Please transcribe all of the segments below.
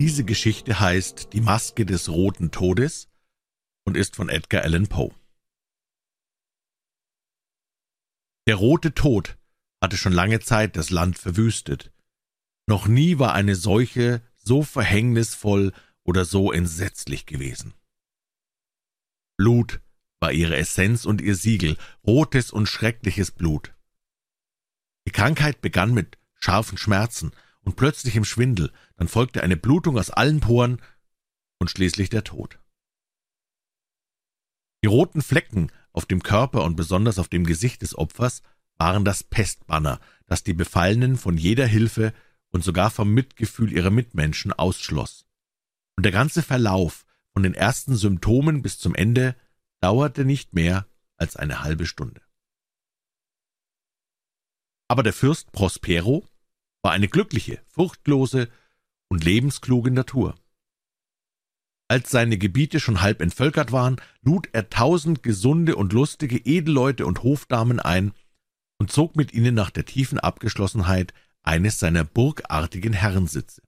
Diese Geschichte heißt Die Maske des roten Todes und ist von Edgar Allan Poe. Der rote Tod hatte schon lange Zeit das Land verwüstet. Noch nie war eine Seuche so verhängnisvoll oder so entsetzlich gewesen. Blut war ihre Essenz und ihr Siegel, rotes und schreckliches Blut. Die Krankheit begann mit scharfen Schmerzen und plötzlichem Schwindel, dann folgte eine Blutung aus allen Poren und schließlich der Tod. Die roten Flecken auf dem Körper und besonders auf dem Gesicht des Opfers waren das Pestbanner, das die Befallenen von jeder Hilfe und sogar vom Mitgefühl ihrer Mitmenschen ausschloss. Und der ganze Verlauf von den ersten Symptomen bis zum Ende dauerte nicht mehr als eine halbe Stunde. Aber der Fürst Prospero war eine glückliche, furchtlose und lebenskluge Natur. Als seine Gebiete schon halb entvölkert waren, lud er tausend gesunde und lustige Edelleute und Hofdamen ein und zog mit ihnen nach der tiefen Abgeschlossenheit eines seiner burgartigen Herrensitze.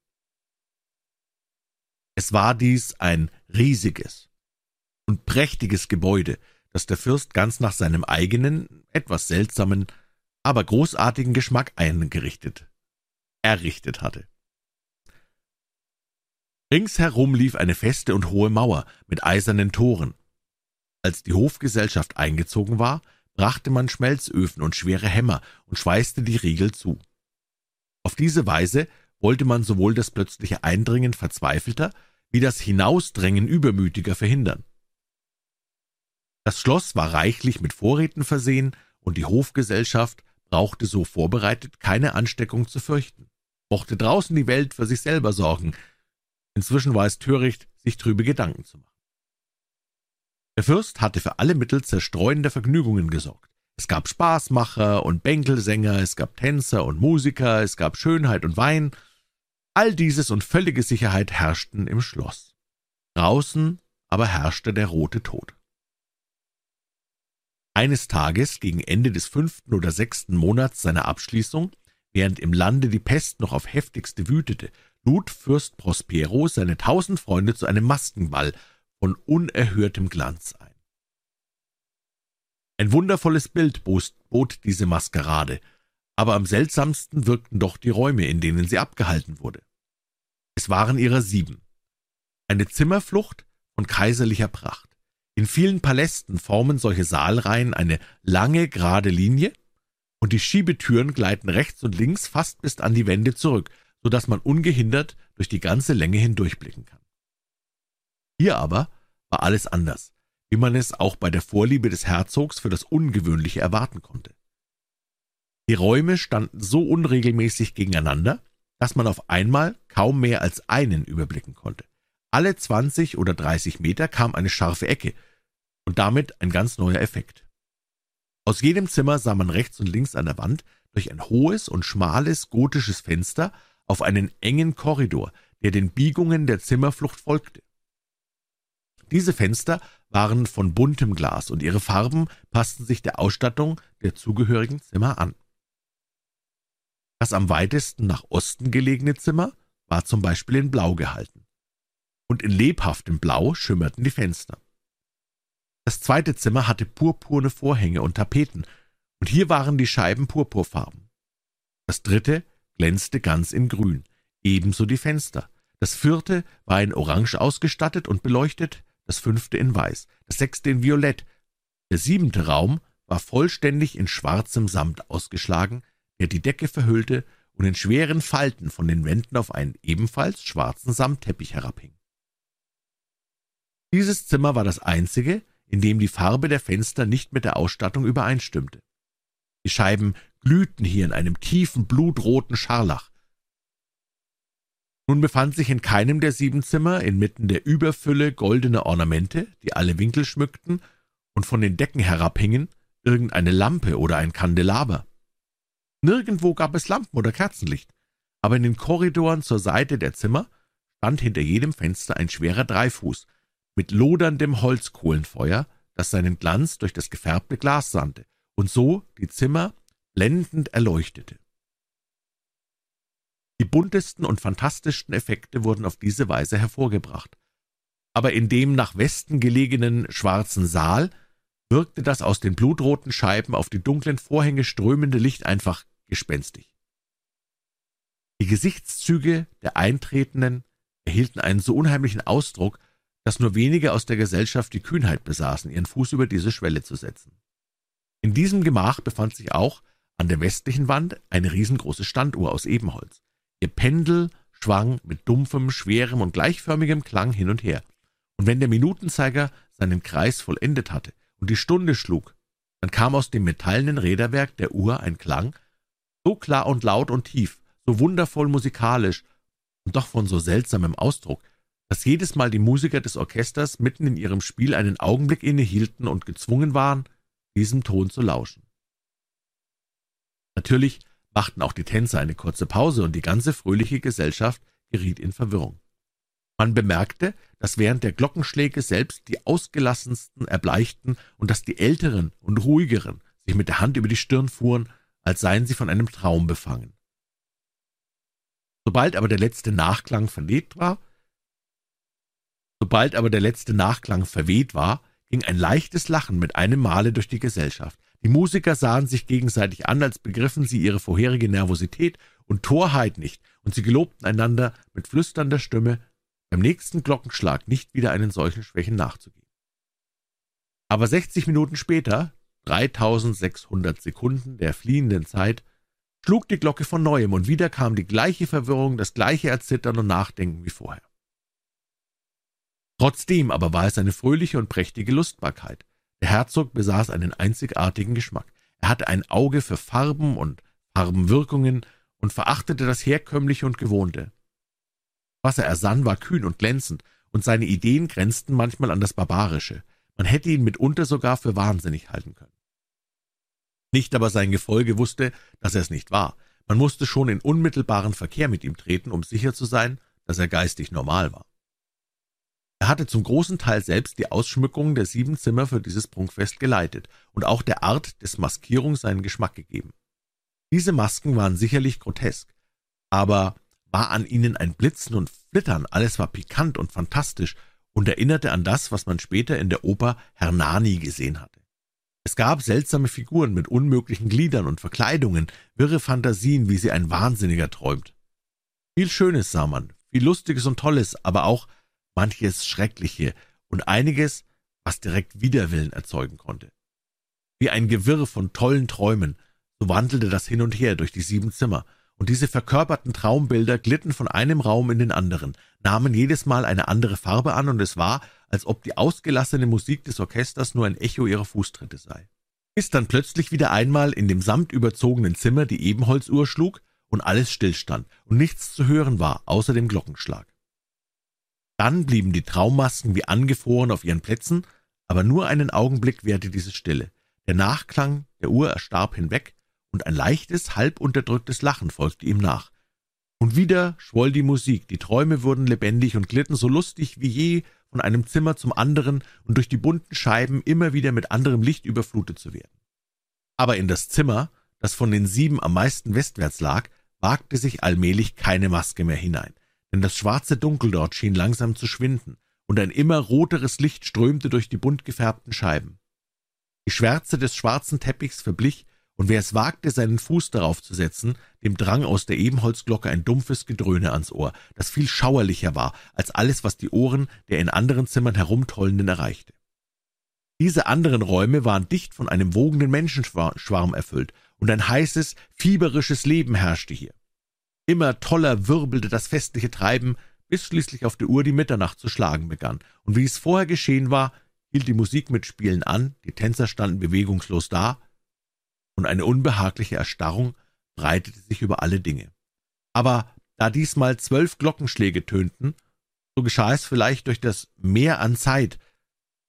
Es war dies ein riesiges und prächtiges Gebäude, das der Fürst ganz nach seinem eigenen, etwas seltsamen, aber großartigen Geschmack eingerichtet, errichtet hatte. Ringsherum lief eine feste und hohe Mauer mit eisernen Toren. Als die Hofgesellschaft eingezogen war, brachte man Schmelzöfen und schwere Hämmer und schweißte die Riegel zu. Auf diese Weise wollte man sowohl das plötzliche Eindringen Verzweifelter wie das Hinausdrängen Übermütiger verhindern. Das Schloss war reichlich mit Vorräten versehen, und die Hofgesellschaft brauchte so vorbereitet keine Ansteckung zu fürchten, mochte draußen die Welt für sich selber sorgen, Inzwischen war es töricht, sich trübe Gedanken zu machen. Der Fürst hatte für alle Mittel zerstreuender Vergnügungen gesorgt. Es gab Spaßmacher und Bänkelsänger, es gab Tänzer und Musiker, es gab Schönheit und Wein. All dieses und völlige Sicherheit herrschten im Schloss. Draußen aber herrschte der rote Tod. Eines Tages, gegen Ende des fünften oder sechsten Monats seiner Abschließung, während im Lande die Pest noch auf heftigste wütete lud Fürst Prospero seine tausend Freunde zu einem Maskenball von unerhörtem Glanz ein. Ein wundervolles Bild bot diese Maskerade, aber am seltsamsten wirkten doch die Räume, in denen sie abgehalten wurde. Es waren ihrer sieben. Eine Zimmerflucht von kaiserlicher Pracht. In vielen Palästen formen solche Saalreihen eine lange, gerade Linie, und die Schiebetüren gleiten rechts und links fast bis an die Wände zurück, so dass man ungehindert durch die ganze Länge hindurchblicken kann. Hier aber war alles anders, wie man es auch bei der Vorliebe des Herzogs für das Ungewöhnliche erwarten konnte. Die Räume standen so unregelmäßig gegeneinander, dass man auf einmal kaum mehr als einen überblicken konnte. Alle zwanzig oder dreißig Meter kam eine scharfe Ecke und damit ein ganz neuer Effekt. Aus jedem Zimmer sah man rechts und links an der Wand durch ein hohes und schmales gotisches Fenster auf einen engen Korridor, der den Biegungen der Zimmerflucht folgte. Diese Fenster waren von buntem Glas, und ihre Farben passten sich der Ausstattung der zugehörigen Zimmer an. Das am weitesten nach Osten gelegene Zimmer war zum Beispiel in Blau gehalten, und in lebhaftem Blau schimmerten die Fenster. Das zweite Zimmer hatte purpurne Vorhänge und Tapeten, und hier waren die Scheiben purpurfarben. Das dritte glänzte ganz in Grün, ebenso die Fenster. Das vierte war in Orange ausgestattet und beleuchtet, das fünfte in Weiß, das sechste in Violett. Der siebente Raum war vollständig in schwarzem Samt ausgeschlagen, der die Decke verhüllte und in schweren Falten von den Wänden auf einen ebenfalls schwarzen Samtteppich herabhing. Dieses Zimmer war das einzige, in dem die Farbe der Fenster nicht mit der Ausstattung übereinstimmte. Die Scheiben glühten hier in einem tiefen, blutroten Scharlach. Nun befand sich in keinem der sieben Zimmer inmitten der Überfülle goldener Ornamente, die alle Winkel schmückten und von den Decken herabhingen, irgendeine Lampe oder ein Kandelaber. Nirgendwo gab es Lampen oder Kerzenlicht, aber in den Korridoren zur Seite der Zimmer stand hinter jedem Fenster ein schwerer Dreifuß mit loderndem Holzkohlenfeuer, das seinen Glanz durch das gefärbte Glas sandte und so die Zimmer blendend erleuchtete. Die buntesten und fantastischsten Effekte wurden auf diese Weise hervorgebracht. Aber in dem nach Westen gelegenen schwarzen Saal wirkte das aus den blutroten Scheiben auf die dunklen Vorhänge strömende Licht einfach gespenstig. Die Gesichtszüge der Eintretenden erhielten einen so unheimlichen Ausdruck, dass nur wenige aus der Gesellschaft die Kühnheit besaßen, ihren Fuß über diese Schwelle zu setzen. In diesem Gemach befand sich auch an der westlichen Wand eine riesengroße Standuhr aus Ebenholz. Ihr Pendel schwang mit dumpfem, schwerem und gleichförmigem Klang hin und her, und wenn der Minutenzeiger seinen Kreis vollendet hatte und die Stunde schlug, dann kam aus dem metallenen Räderwerk der Uhr ein Klang, so klar und laut und tief, so wundervoll musikalisch und doch von so seltsamem Ausdruck, dass jedes Mal die Musiker des Orchesters mitten in ihrem Spiel einen Augenblick innehielten und gezwungen waren, diesem Ton zu lauschen. Natürlich machten auch die Tänzer eine kurze Pause, und die ganze fröhliche Gesellschaft geriet in Verwirrung. Man bemerkte, dass während der Glockenschläge selbst die ausgelassensten erbleichten und dass die Älteren und Ruhigeren sich mit der Hand über die Stirn fuhren, als seien sie von einem Traum befangen. Sobald aber der letzte Nachklang verweht war, sobald aber der letzte Nachklang verweht war, ging ein leichtes Lachen mit einem Male durch die Gesellschaft. Die Musiker sahen sich gegenseitig an, als begriffen sie ihre vorherige Nervosität und Torheit nicht, und sie gelobten einander mit flüsternder Stimme, beim nächsten Glockenschlag nicht wieder einen solchen Schwächen nachzugeben. Aber 60 Minuten später, 3600 Sekunden der fliehenden Zeit, schlug die Glocke von neuem, und wieder kam die gleiche Verwirrung, das gleiche Erzittern und Nachdenken wie vorher. Trotzdem aber war es eine fröhliche und prächtige Lustbarkeit. Der Herzog besaß einen einzigartigen Geschmack. Er hatte ein Auge für Farben und Farbenwirkungen und verachtete das Herkömmliche und Gewohnte. Was er ersann, war kühn und glänzend, und seine Ideen grenzten manchmal an das Barbarische. Man hätte ihn mitunter sogar für wahnsinnig halten können. Nicht aber sein Gefolge wusste, dass er es nicht war. Man musste schon in unmittelbaren Verkehr mit ihm treten, um sicher zu sein, dass er geistig normal war. Er hatte zum großen Teil selbst die Ausschmückung der sieben Zimmer für dieses Prunkfest geleitet und auch der Art des Maskierung seinen Geschmack gegeben. Diese Masken waren sicherlich grotesk, aber war an ihnen ein Blitzen und Flittern, alles war pikant und fantastisch und erinnerte an das, was man später in der Oper Hernani gesehen hatte. Es gab seltsame Figuren mit unmöglichen Gliedern und Verkleidungen, wirre Fantasien, wie sie ein Wahnsinniger träumt. Viel Schönes sah man, viel Lustiges und Tolles, aber auch manches Schreckliche und einiges, was direkt Widerwillen erzeugen konnte. Wie ein Gewirr von tollen Träumen, so wandelte das hin und her durch die sieben Zimmer, und diese verkörperten Traumbilder glitten von einem Raum in den anderen, nahmen jedes Mal eine andere Farbe an, und es war, als ob die ausgelassene Musik des Orchesters nur ein Echo ihrer Fußtritte sei. Bis dann plötzlich wieder einmal in dem samtüberzogenen Zimmer die Ebenholzuhr schlug und alles stillstand und nichts zu hören war, außer dem Glockenschlag. Dann blieben die Traummasken wie angefroren auf ihren Plätzen, aber nur einen Augenblick währte diese Stille. Der Nachklang der Uhr erstarb hinweg, und ein leichtes, halb unterdrücktes Lachen folgte ihm nach. Und wieder schwoll die Musik, die Träume wurden lebendig und glitten so lustig wie je von einem Zimmer zum anderen und durch die bunten Scheiben immer wieder mit anderem Licht überflutet zu werden. Aber in das Zimmer, das von den sieben am meisten westwärts lag, wagte sich allmählich keine Maske mehr hinein, denn das schwarze Dunkel dort schien langsam zu schwinden, und ein immer roteres Licht strömte durch die bunt gefärbten Scheiben. Die Schwärze des schwarzen Teppichs verblich, und wer es wagte, seinen Fuß darauf zu setzen, dem drang aus der Ebenholzglocke ein dumpfes Gedröhne ans Ohr, das viel schauerlicher war als alles, was die Ohren der in anderen Zimmern herumtollenden erreichte. Diese anderen Räume waren dicht von einem wogenden Menschenschwarm erfüllt, und ein heißes, fieberisches Leben herrschte hier. Immer toller wirbelte das festliche Treiben, bis schließlich auf der Uhr die Mitternacht zu schlagen begann, und wie es vorher geschehen war, hielt die Musik mit Spielen an, die Tänzer standen bewegungslos da, und eine unbehagliche Erstarrung breitete sich über alle Dinge. Aber da diesmal zwölf Glockenschläge tönten, so geschah es vielleicht durch das Mehr an Zeit,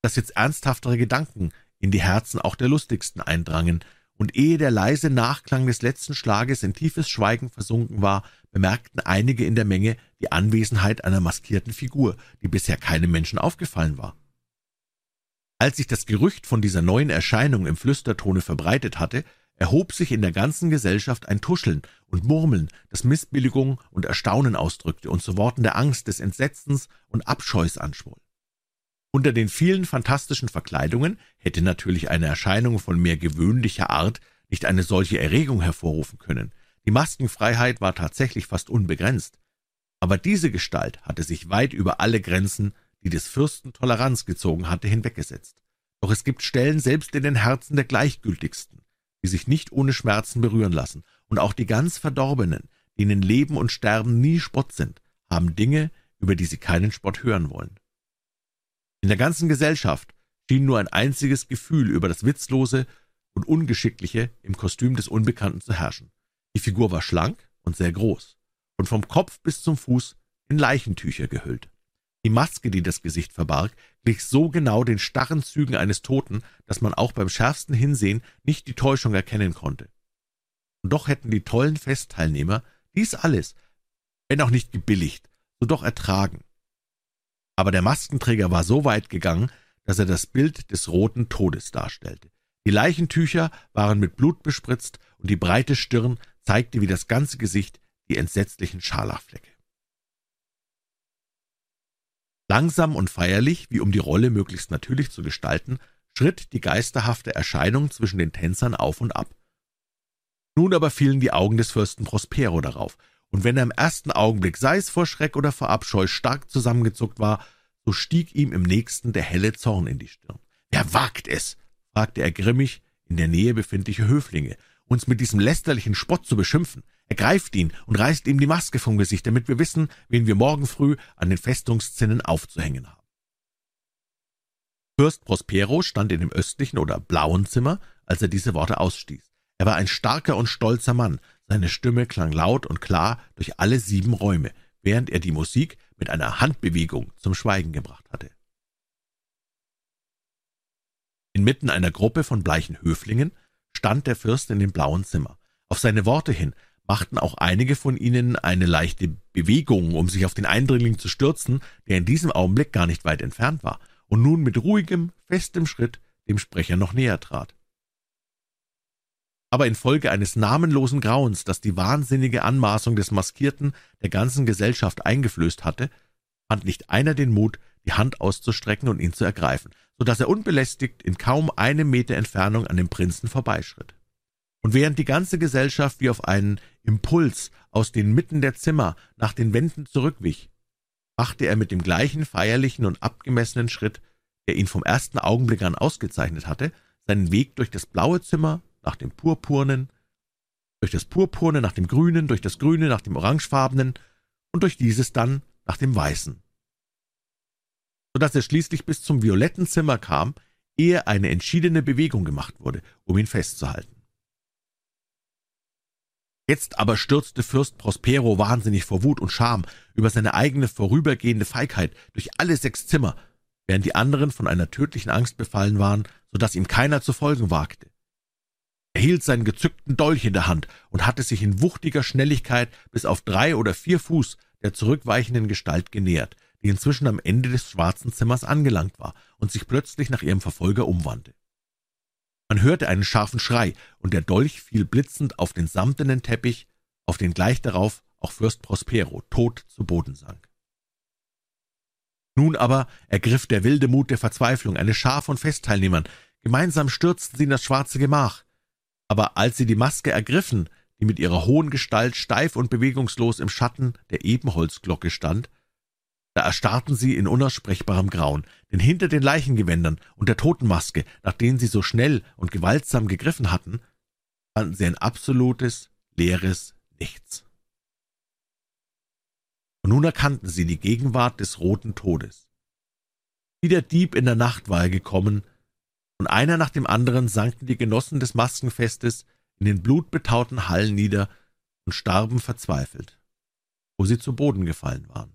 dass jetzt ernsthaftere Gedanken in die Herzen auch der lustigsten eindrangen, und ehe der leise Nachklang des letzten Schlages in tiefes Schweigen versunken war, bemerkten einige in der Menge die Anwesenheit einer maskierten Figur, die bisher keinem Menschen aufgefallen war. Als sich das Gerücht von dieser neuen Erscheinung im Flüstertone verbreitet hatte, erhob sich in der ganzen Gesellschaft ein Tuscheln und Murmeln, das Missbilligung und Erstaunen ausdrückte und zu Worten der Angst, des Entsetzens und Abscheus anschwoll. Unter den vielen fantastischen Verkleidungen hätte natürlich eine Erscheinung von mehr gewöhnlicher Art nicht eine solche Erregung hervorrufen können. Die Maskenfreiheit war tatsächlich fast unbegrenzt. Aber diese Gestalt hatte sich weit über alle Grenzen, die des Fürsten Toleranz gezogen hatte, hinweggesetzt. Doch es gibt Stellen selbst in den Herzen der Gleichgültigsten, die sich nicht ohne Schmerzen berühren lassen, und auch die ganz Verdorbenen, denen Leben und Sterben nie Spott sind, haben Dinge, über die sie keinen Spott hören wollen. In der ganzen Gesellschaft schien nur ein einziges Gefühl über das Witzlose und Ungeschickliche im Kostüm des Unbekannten zu herrschen. Die Figur war schlank und sehr groß und vom Kopf bis zum Fuß in Leichentücher gehüllt. Die Maske, die das Gesicht verbarg, glich so genau den starren Zügen eines Toten, dass man auch beim schärfsten Hinsehen nicht die Täuschung erkennen konnte. Und doch hätten die tollen Festteilnehmer dies alles, wenn auch nicht gebilligt, so doch ertragen. Aber der Maskenträger war so weit gegangen, dass er das Bild des roten Todes darstellte. Die Leichentücher waren mit Blut bespritzt und die breite Stirn zeigte wie das ganze Gesicht die entsetzlichen Scharlachflecke. Langsam und feierlich, wie um die Rolle möglichst natürlich zu gestalten, schritt die geisterhafte Erscheinung zwischen den Tänzern auf und ab. Nun aber fielen die Augen des Fürsten Prospero darauf, und wenn er im ersten Augenblick, sei es vor Schreck oder vor Abscheu, stark zusammengezuckt war, so stieg ihm im nächsten der helle Zorn in die Stirn. »Wer wagt es?« fragte er grimmig in der Nähe befindliche Höflinge, »uns mit diesem lästerlichen Spott zu beschimpfen? Ergreift ihn und reißt ihm die Maske vom Gesicht, damit wir wissen, wen wir morgen früh an den Festungszinnen aufzuhängen haben.« Fürst Prospero stand in dem östlichen oder blauen Zimmer, als er diese Worte ausstieß. Er war ein starker und stolzer Mann, seine Stimme klang laut und klar durch alle sieben Räume, während er die Musik mit einer Handbewegung zum Schweigen gebracht hatte. Inmitten einer Gruppe von bleichen Höflingen stand der Fürst in dem blauen Zimmer. Auf seine Worte hin machten auch einige von ihnen eine leichte Bewegung, um sich auf den Eindringling zu stürzen, der in diesem Augenblick gar nicht weit entfernt war und nun mit ruhigem, festem Schritt dem Sprecher noch näher trat aber infolge eines namenlosen Grauens, das die wahnsinnige Anmaßung des Maskierten der ganzen Gesellschaft eingeflößt hatte, fand nicht einer den Mut, die Hand auszustrecken und ihn zu ergreifen, so dass er unbelästigt in kaum einem Meter Entfernung an dem Prinzen vorbeischritt. Und während die ganze Gesellschaft wie auf einen Impuls aus den Mitten der Zimmer nach den Wänden zurückwich, machte er mit dem gleichen feierlichen und abgemessenen Schritt, der ihn vom ersten Augenblick an ausgezeichnet hatte, seinen Weg durch das blaue Zimmer nach dem Purpurnen, durch das Purpurne nach dem Grünen, durch das Grüne nach dem Orangefarbenen und durch dieses dann nach dem Weißen. So dass er schließlich bis zum violetten Zimmer kam, ehe eine entschiedene Bewegung gemacht wurde, um ihn festzuhalten. Jetzt aber stürzte Fürst Prospero wahnsinnig vor Wut und Scham über seine eigene vorübergehende Feigheit durch alle sechs Zimmer, während die anderen von einer tödlichen Angst befallen waren, so dass ihm keiner zu folgen wagte. Er hielt seinen gezückten Dolch in der Hand und hatte sich in wuchtiger Schnelligkeit bis auf drei oder vier Fuß der zurückweichenden Gestalt genähert, die inzwischen am Ende des schwarzen Zimmers angelangt war und sich plötzlich nach ihrem Verfolger umwandte. Man hörte einen scharfen Schrei, und der Dolch fiel blitzend auf den samtenen Teppich, auf den gleich darauf auch Fürst Prospero tot zu Boden sank. Nun aber ergriff der wilde Mut der Verzweiflung eine Schar von Festteilnehmern. Gemeinsam stürzten sie in das schwarze Gemach aber als sie die Maske ergriffen, die mit ihrer hohen Gestalt steif und bewegungslos im Schatten der Ebenholzglocke stand, da erstarrten sie in unaussprechbarem Grauen, denn hinter den Leichengewändern und der Totenmaske, nach denen sie so schnell und gewaltsam gegriffen hatten, fanden sie ein absolutes, leeres Nichts. Und nun erkannten sie die Gegenwart des roten Todes. Wie der Dieb in der Nacht war er gekommen, und einer nach dem anderen sanken die Genossen des Maskenfestes in den blutbetauten Hallen nieder und starben verzweifelt, wo sie zu Boden gefallen waren.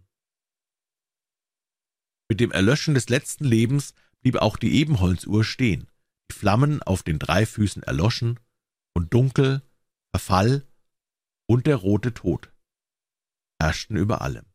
Mit dem Erlöschen des letzten Lebens blieb auch die Ebenholzuhr stehen, die Flammen auf den drei Füßen erloschen, und Dunkel, Verfall und der rote Tod herrschten über allem.